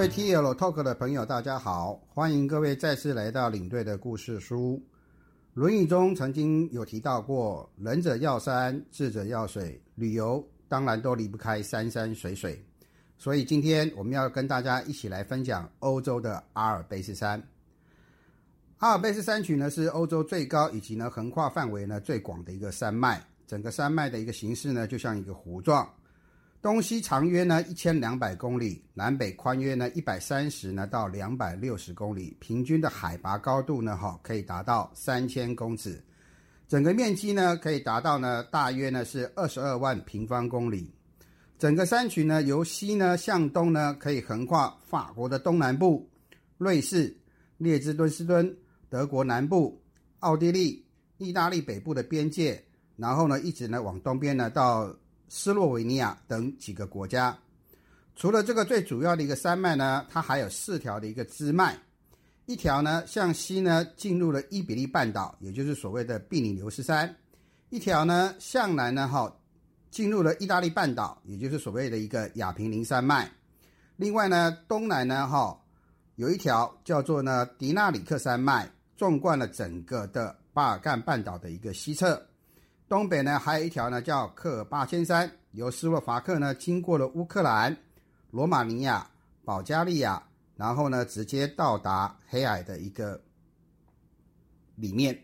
各位 TL Talk 的朋友，大家好，欢迎各位再次来到领队的故事书。《论语》中曾经有提到过，仁者要山，智者要水，旅游当然都离不开山山水水。所以今天我们要跟大家一起来分享欧洲的阿尔卑斯山。阿尔卑斯山群呢是欧洲最高以及呢横跨范围呢最广的一个山脉，整个山脉的一个形式呢就像一个弧状。东西长约呢一千两百公里，南北宽约呢一百三十呢到两百六十公里，平均的海拔高度呢哈可以达到三千公尺，整个面积呢可以达到呢大约呢是二十二万平方公里。整个山群呢由西呢向东呢可以横跨法国的东南部、瑞士、列支敦斯敦、德国南部、奥地利、意大利北部的边界，然后呢一直呢往东边呢到。斯洛维尼亚等几个国家，除了这个最主要的一个山脉呢，它还有四条的一个支脉，一条呢向西呢进入了伊比利半岛，也就是所谓的比利牛斯山；一条呢向南呢哈进入了意大利半岛，也就是所谓的一个亚平宁山脉。另外呢东南呢哈有一条叫做呢迪纳里克山脉，纵贯了整个的巴尔干半岛的一个西侧。东北呢，还有一条呢，叫克尔巴千山，由斯洛伐克呢经过了乌克兰、罗马尼亚、保加利亚，然后呢直接到达黑海的一个里面。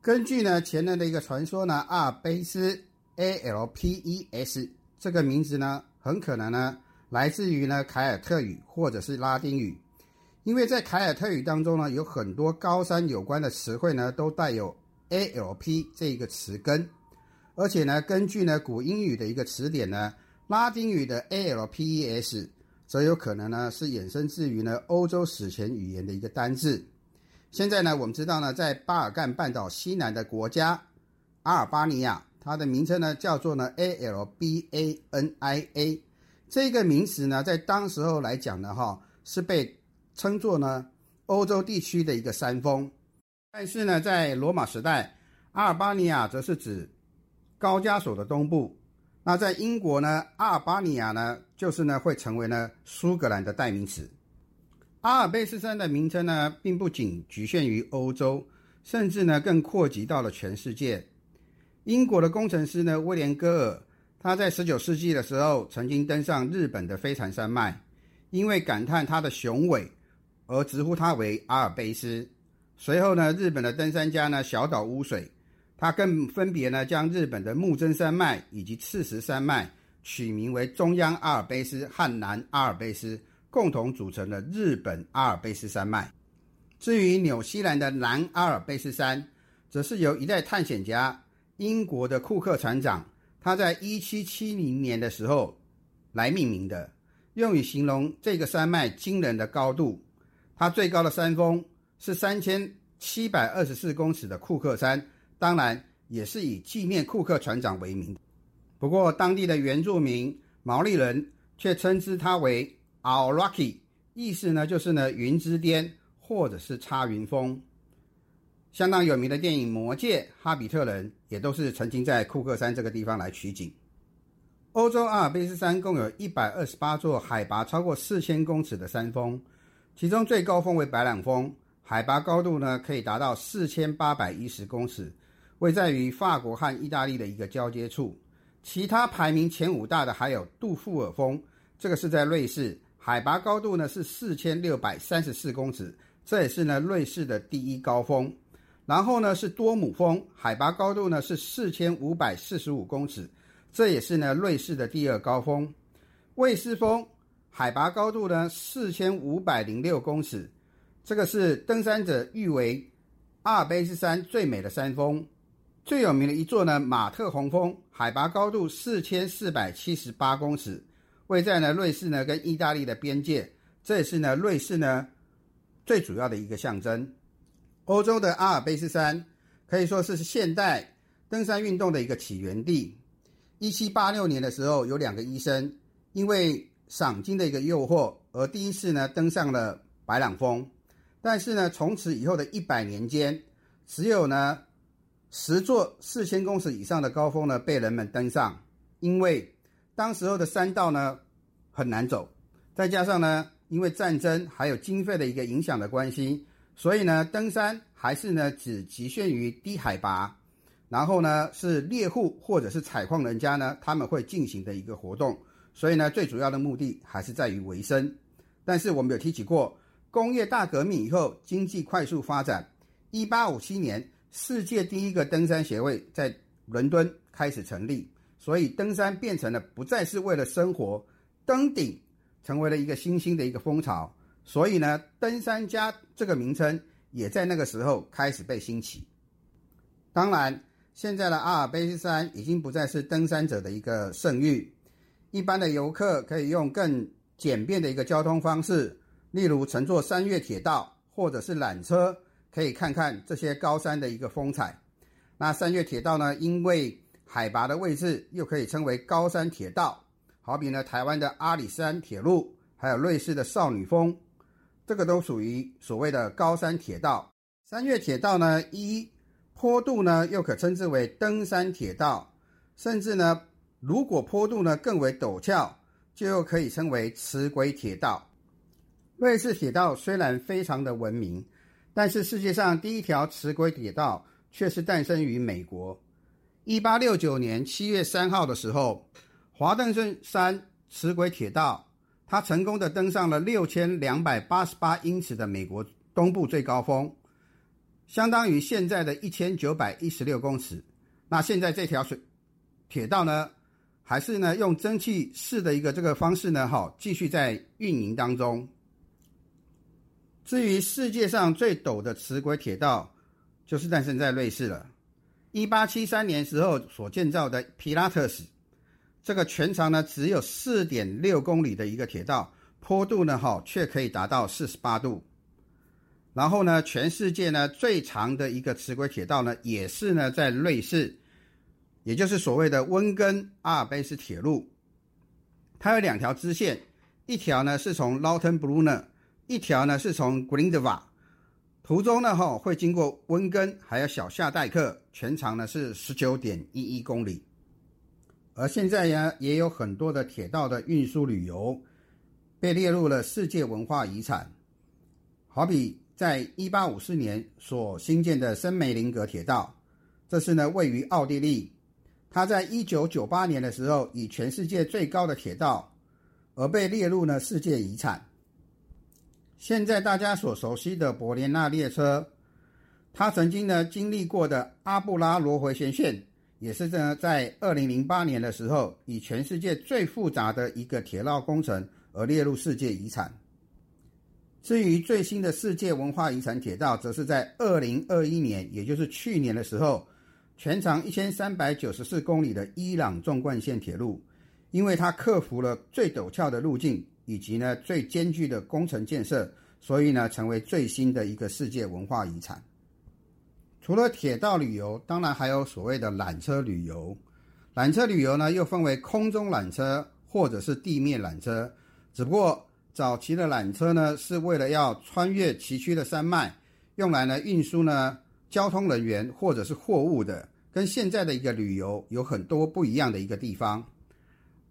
根据呢前人的一个传说呢，阿尔卑斯 A L P E S 这个名字呢，很可能呢来自于呢凯尔特语或者是拉丁语，因为在凯尔特语当中呢，有很多高山有关的词汇呢，都带有。A L P 这一个词根，而且呢，根据呢古英语的一个词典呢，拉丁语的 A L P E S 则有可能呢是衍生自于呢欧洲史前语言的一个单字。现在呢，我们知道呢，在巴尔干半岛西南的国家阿尔巴尼亚，它的名称呢叫做呢 A L B A N I A 这个名词呢，在当时候来讲呢，哈是被称作呢欧洲地区的一个山峰。但是呢，在罗马时代，阿尔巴尼亚则是指高加索的东部。那在英国呢，阿尔巴尼亚呢，就是呢会成为呢苏格兰的代名词。阿尔卑斯山的名称呢，并不仅局限于欧洲，甚至呢更扩及到了全世界。英国的工程师呢威廉戈尔，他在十九世纪的时候曾经登上日本的飞船山脉，因为感叹它的雄伟，而直呼它为阿尔卑斯。随后呢，日本的登山家呢小岛污水，他更分别呢将日本的木真山脉以及赤石山脉取名为中央阿尔卑斯和南阿尔卑斯，共同组成了日本阿尔卑斯山脉。至于纽西兰的南阿尔卑斯山，则是由一代探险家英国的库克船长，他在一七七零年的时候来命名的，用以形容这个山脉惊人的高度。它最高的山峰。是三千七百二十四公尺的库克山，当然也是以纪念库克船长为名。不过，当地的原住民毛利人却称之它为 Our Rocky，意思呢就是呢云之巅或者是插云峰。相当有名的电影《魔戒》，哈比特人也都是曾经在库克山这个地方来取景。欧洲阿尔卑斯山共有一百二十八座海拔超过四千公尺的山峰，其中最高峰为白朗峰。海拔高度呢，可以达到四千八百一十公尺，位在于法国和意大利的一个交接处。其他排名前五大的还有杜富尔峰，这个是在瑞士，海拔高度呢是四千六百三十四公尺，这也是呢瑞士的第一高峰。然后呢是多姆峰，海拔高度呢是四千五百四十五公尺，这也是呢瑞士的第二高峰。魏斯峰，海拔高度呢四千五百零六公尺。这个是登山者誉为阿尔卑斯山最美的山峰，最有名的一座呢，马特洪峰，海拔高度四千四百七十八公尺，位在呢瑞士呢跟意大利的边界，这也是呢瑞士呢最主要的一个象征。欧洲的阿尔卑斯山可以说是现代登山运动的一个起源地。一七八六年的时候，有两个医生因为赏金的一个诱惑，而第一次呢登上了白朗峰。但是呢，从此以后的一百年间，只有呢十座四千公尺以上的高峰呢被人们登上，因为当时候的山道呢很难走，再加上呢，因为战争还有经费的一个影响的关系，所以呢，登山还是呢只局限于低海拔，然后呢是猎户或者是采矿人家呢他们会进行的一个活动，所以呢最主要的目的还是在于维生。但是我们有提起过，工业大革命以后，经济快速发展，一八五七年，世界第一个登山协会在伦敦开始成立，所以登山变成了不再是为了生活，登顶成为了一个新兴的一个风潮，所以呢，登山家这个名称也在那个时候开始被兴起。当然，现在的阿尔卑斯山已经不再是登山者的一个圣域，一般的游客可以用更简便的一个交通方式，例如乘坐山岳铁道或者是缆车，可以看看这些高山的一个风采。那山岳铁道呢，因为海拔的位置，又可以称为高山铁道。好比呢，台湾的阿里山铁路，还有瑞士的少女峰，这个都属于所谓的高山铁道。山岳铁道呢，一坡度呢，又可称之为登山铁道，甚至呢，如果坡度呢更为陡峭。就又可以称为磁轨铁道。瑞士铁道虽然非常的文明，但是世界上第一条磁轨铁道却是诞生于美国。一八六九年七月三号的时候，华盛顿山磁轨铁道，它成功的登上了六千两百八十八英尺的美国东部最高峰，相当于现在的一千九百一十六公尺。那现在这条水铁道呢？还是呢，用蒸汽式的一个这个方式呢，哈，继续在运营当中。至于世界上最陡的磁轨铁道，就是诞生在瑞士了。一八七三年时候所建造的皮拉特斯，这个全长呢只有四点六公里的一个铁道，坡度呢，哈，却可以达到四十八度。然后呢，全世界呢最长的一个磁轨铁道呢，也是呢在瑞士。也就是所谓的温根阿尔卑斯铁路，它有两条支线，一条呢是从 Lautenbrunnen，一条呢是从 Grindva。途中呢，哈会经过温根，还有小夏代克，全长呢是十九点一一公里。而现在呢，也有很多的铁道的运输旅游被列入了世界文化遗产。好比在一八五四年所新建的森梅林格铁道，这是呢位于奥地利。它在一九九八年的时候，以全世界最高的铁道而被列入了世界遗产。现在大家所熟悉的伯连纳列车，它曾经呢经历过的阿布拉罗回旋线，也是呢在二零零八年的时候，以全世界最复杂的一个铁道工程而列入世界遗产。至于最新的世界文化遗产铁道，则是在二零二一年，也就是去年的时候。全长一千三百九十四公里的伊朗纵贯线铁路，因为它克服了最陡峭的路径以及呢最艰巨的工程建设，所以呢成为最新的一个世界文化遗产。除了铁道旅游，当然还有所谓的缆车旅游。缆车旅游呢又分为空中缆车或者是地面缆车。只不过早期的缆车呢是为了要穿越崎岖的山脉，用来呢运输呢交通人员或者是货物的。跟现在的一个旅游有很多不一样的一个地方。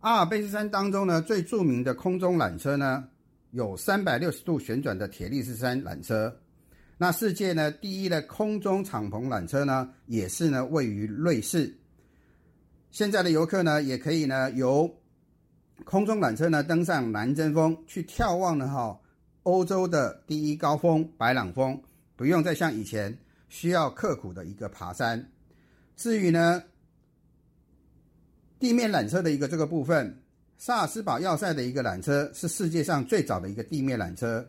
阿尔卑斯山当中呢，最著名的空中缆车呢，有三百六十度旋转的铁力士山缆车。那世界呢第一的空中敞篷缆车呢，也是呢位于瑞士。现在的游客呢，也可以呢由空中缆车呢登上南针峰，去眺望呢哈欧洲的第一高峰白朗峰，不用再像以前需要刻苦的一个爬山。至于呢，地面缆车的一个这个部分，萨尔斯堡要塞的一个缆车是世界上最早的一个地面缆车。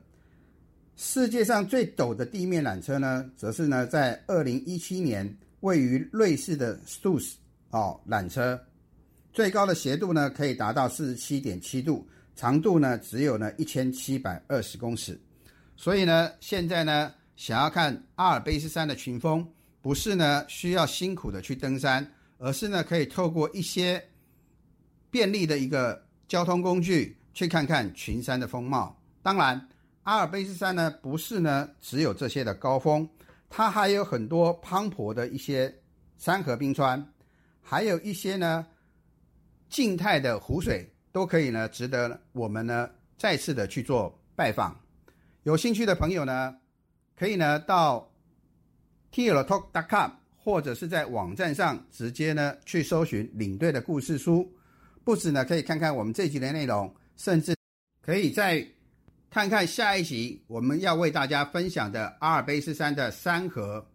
世界上最陡的地面缆车呢，则是呢在二零一七年位于瑞士的 Stuss 哦缆车，最高的斜度呢可以达到四十七点七度，长度呢只有呢一千七百二十公尺。所以呢，现在呢想要看阿尔卑斯山的群峰。不是呢，需要辛苦的去登山，而是呢，可以透过一些便利的一个交通工具去看看群山的风貌。当然，阿尔卑斯山呢，不是呢只有这些的高峰，它还有很多磅礴的一些山河冰川，还有一些呢静态的湖水，都可以呢值得我们呢再次的去做拜访。有兴趣的朋友呢，可以呢到 TLTalk.com 或者是在网站上直接呢去搜寻领队的故事书，不止呢可以看看我们这集的内容，甚至可以再看看下一集我们要为大家分享的阿尔卑斯山的山河。